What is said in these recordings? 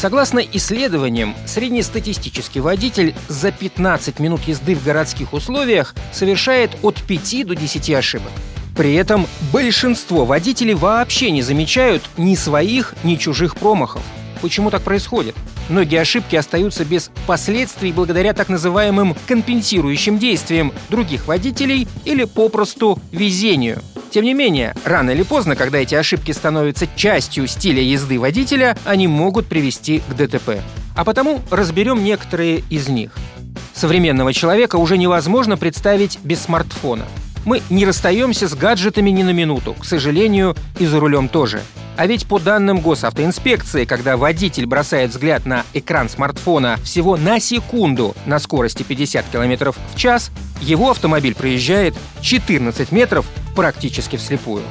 Согласно исследованиям, среднестатистический водитель за 15 минут езды в городских условиях совершает от 5 до 10 ошибок. При этом большинство водителей вообще не замечают ни своих, ни чужих промахов. Почему так происходит? Многие ошибки остаются без последствий благодаря так называемым компенсирующим действиям других водителей или попросту везению. Тем не менее, рано или поздно, когда эти ошибки становятся частью стиля езды водителя, они могут привести к ДТП. А потому разберем некоторые из них. Современного человека уже невозможно представить без смартфона. Мы не расстаемся с гаджетами ни на минуту, к сожалению, и за рулем тоже. А ведь по данным госавтоинспекции, когда водитель бросает взгляд на экран смартфона всего на секунду на скорости 50 км в час, его автомобиль проезжает 14 метров практически вслепую.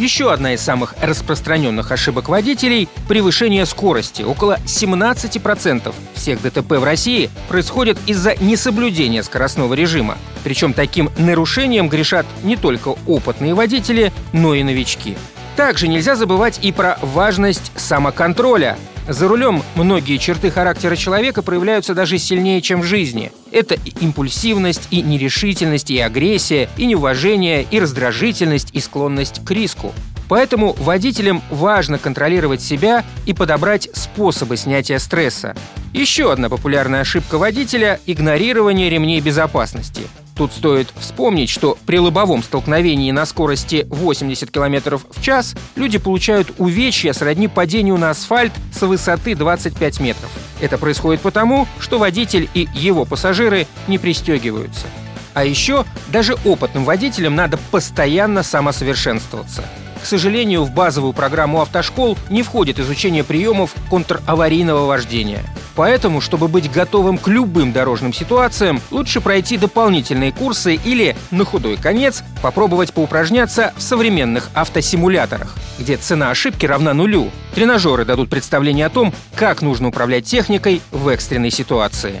Еще одна из самых распространенных ошибок водителей – превышение скорости. Около 17% всех ДТП в России происходит из-за несоблюдения скоростного режима. Причем таким нарушением грешат не только опытные водители, но и новички. Также нельзя забывать и про важность самоконтроля. За рулем многие черты характера человека проявляются даже сильнее, чем в жизни. Это и импульсивность, и нерешительность, и агрессия, и неуважение, и раздражительность, и склонность к риску. Поэтому водителям важно контролировать себя и подобрать способы снятия стресса. Еще одна популярная ошибка водителя – игнорирование ремней безопасности. Тут стоит вспомнить, что при лобовом столкновении на скорости 80 км в час люди получают увечья сродни падению на асфальт с высоты 25 метров. Это происходит потому, что водитель и его пассажиры не пристегиваются. А еще даже опытным водителям надо постоянно самосовершенствоваться. К сожалению, в базовую программу автошкол не входит изучение приемов контраварийного вождения. Поэтому, чтобы быть готовым к любым дорожным ситуациям, лучше пройти дополнительные курсы или, на худой конец, попробовать поупражняться в современных автосимуляторах, где цена ошибки равна нулю. Тренажеры дадут представление о том, как нужно управлять техникой в экстренной ситуации.